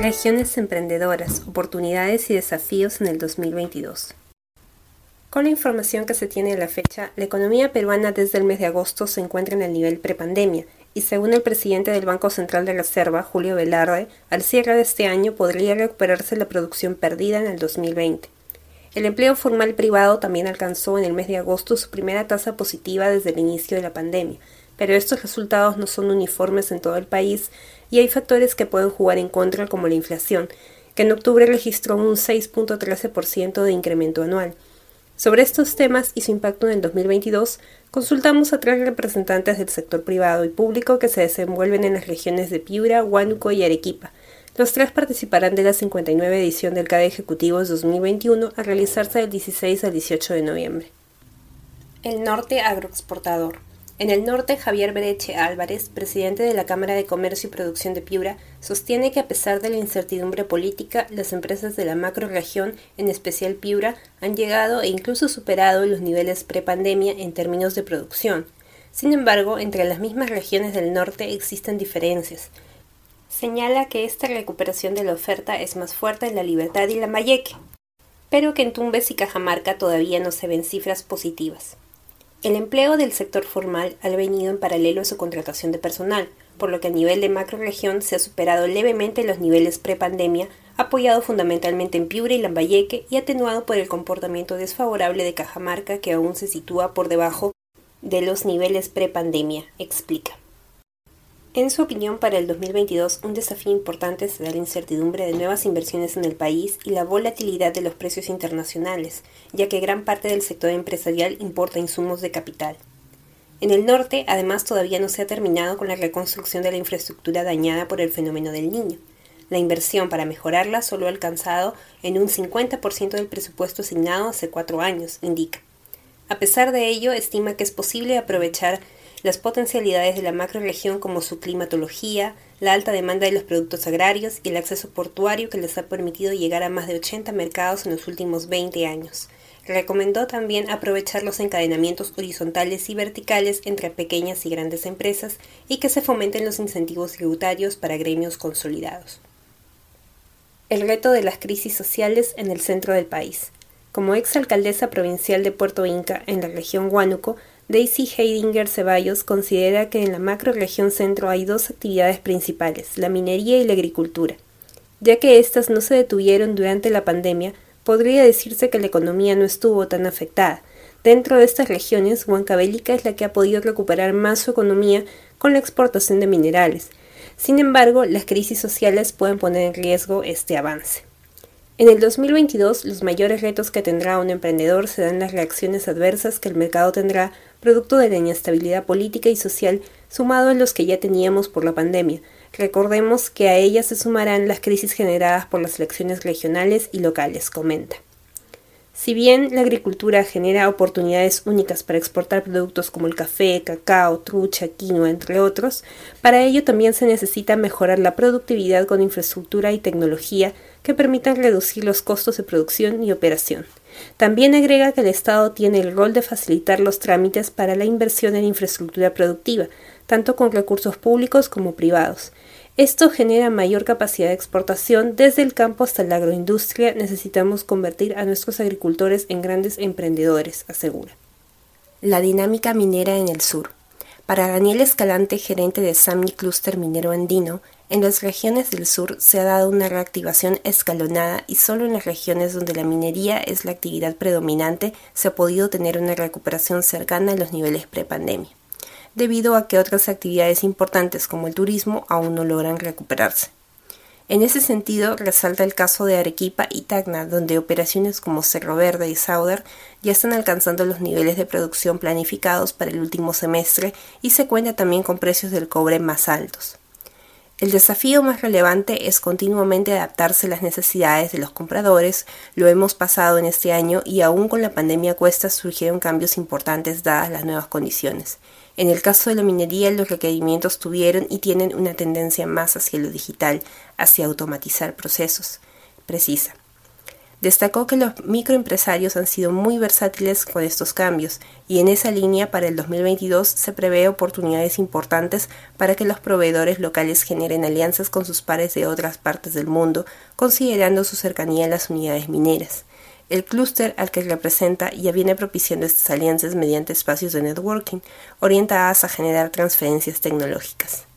Regiones emprendedoras, oportunidades y desafíos en el 2022. Con la información que se tiene a la fecha, la economía peruana desde el mes de agosto se encuentra en el nivel prepandemia y según el presidente del Banco Central de Reserva, Julio Velarde, al cierre de este año podría recuperarse la producción perdida en el 2020. El empleo formal privado también alcanzó en el mes de agosto su primera tasa positiva desde el inicio de la pandemia, pero estos resultados no son uniformes en todo el país y hay factores que pueden jugar en contra como la inflación, que en octubre registró un 6.13% de incremento anual. Sobre estos temas y su impacto en el 2022, consultamos a tres representantes del sector privado y público que se desenvuelven en las regiones de Piura, Huánuco y Arequipa. Los tres participarán de la 59 edición del CADE Ejecutivos 2021 a realizarse del 16 al 18 de noviembre. El norte agroexportador. En el norte, Javier Bereche Álvarez, presidente de la Cámara de Comercio y Producción de Piura, sostiene que a pesar de la incertidumbre política, las empresas de la macroregión, en especial Piura, han llegado e incluso superado los niveles prepandemia en términos de producción. Sin embargo, entre las mismas regiones del norte existen diferencias. Señala que esta recuperación de la oferta es más fuerte en la Libertad y la Mayeque, pero que en Tumbes y Cajamarca todavía no se ven cifras positivas. El empleo del sector formal ha venido en paralelo a su contratación de personal, por lo que a nivel de macroregión se ha superado levemente los niveles prepandemia, apoyado fundamentalmente en Piura y Lambayeque y atenuado por el comportamiento desfavorable de Cajamarca que aún se sitúa por debajo de los niveles prepandemia, explica. En su opinión, para el 2022, un desafío importante será la incertidumbre de nuevas inversiones en el país y la volatilidad de los precios internacionales, ya que gran parte del sector empresarial importa insumos de capital. En el norte, además, todavía no se ha terminado con la reconstrucción de la infraestructura dañada por el fenómeno del niño. La inversión para mejorarla solo ha alcanzado en un 50% del presupuesto asignado hace cuatro años, indica. A pesar de ello, estima que es posible aprovechar las potencialidades de la macroregión como su climatología, la alta demanda de los productos agrarios y el acceso portuario que les ha permitido llegar a más de 80 mercados en los últimos 20 años. Recomendó también aprovechar los encadenamientos horizontales y verticales entre pequeñas y grandes empresas y que se fomenten los incentivos tributarios para gremios consolidados. El reto de las crisis sociales en el centro del país. Como ex alcaldesa provincial de Puerto Inca en la región Huánuco, Daisy Heidinger Ceballos considera que en la macroregión centro hay dos actividades principales, la minería y la agricultura. Ya que éstas no se detuvieron durante la pandemia, podría decirse que la economía no estuvo tan afectada. Dentro de estas regiones, Huancavelica es la que ha podido recuperar más su economía con la exportación de minerales. Sin embargo, las crisis sociales pueden poner en riesgo este avance. En el 2022, los mayores retos que tendrá un emprendedor serán las reacciones adversas que el mercado tendrá producto de la inestabilidad política y social sumado a los que ya teníamos por la pandemia. Recordemos que a ellas se sumarán las crisis generadas por las elecciones regionales y locales, comenta. Si bien la agricultura genera oportunidades únicas para exportar productos como el café, cacao, trucha, quinoa, entre otros, para ello también se necesita mejorar la productividad con infraestructura y tecnología que permitan reducir los costos de producción y operación. También agrega que el Estado tiene el rol de facilitar los trámites para la inversión en infraestructura productiva, tanto con recursos públicos como privados. Esto genera mayor capacidad de exportación. Desde el campo hasta la agroindustria necesitamos convertir a nuestros agricultores en grandes emprendedores, asegura. La dinámica minera en el sur. Para Daniel Escalante, gerente de SAMI Cluster Minero Andino, en las regiones del sur se ha dado una reactivación escalonada y solo en las regiones donde la minería es la actividad predominante se ha podido tener una recuperación cercana a los niveles prepandemia, debido a que otras actividades importantes como el turismo aún no logran recuperarse. En ese sentido, resalta el caso de Arequipa y Tacna, donde operaciones como Cerro Verde y Sauder ya están alcanzando los niveles de producción planificados para el último semestre y se cuenta también con precios del cobre más altos. El desafío más relevante es continuamente adaptarse a las necesidades de los compradores. Lo hemos pasado en este año y aún con la pandemia cuesta surgieron cambios importantes dadas las nuevas condiciones. En el caso de la minería, los requerimientos tuvieron y tienen una tendencia más hacia lo digital, hacia automatizar procesos. Precisa. Destacó que los microempresarios han sido muy versátiles con estos cambios y en esa línea para el 2022 se prevé oportunidades importantes para que los proveedores locales generen alianzas con sus pares de otras partes del mundo, considerando su cercanía a las unidades mineras. El clúster al que representa ya viene propiciando estas alianzas mediante espacios de networking orientadas a generar transferencias tecnológicas.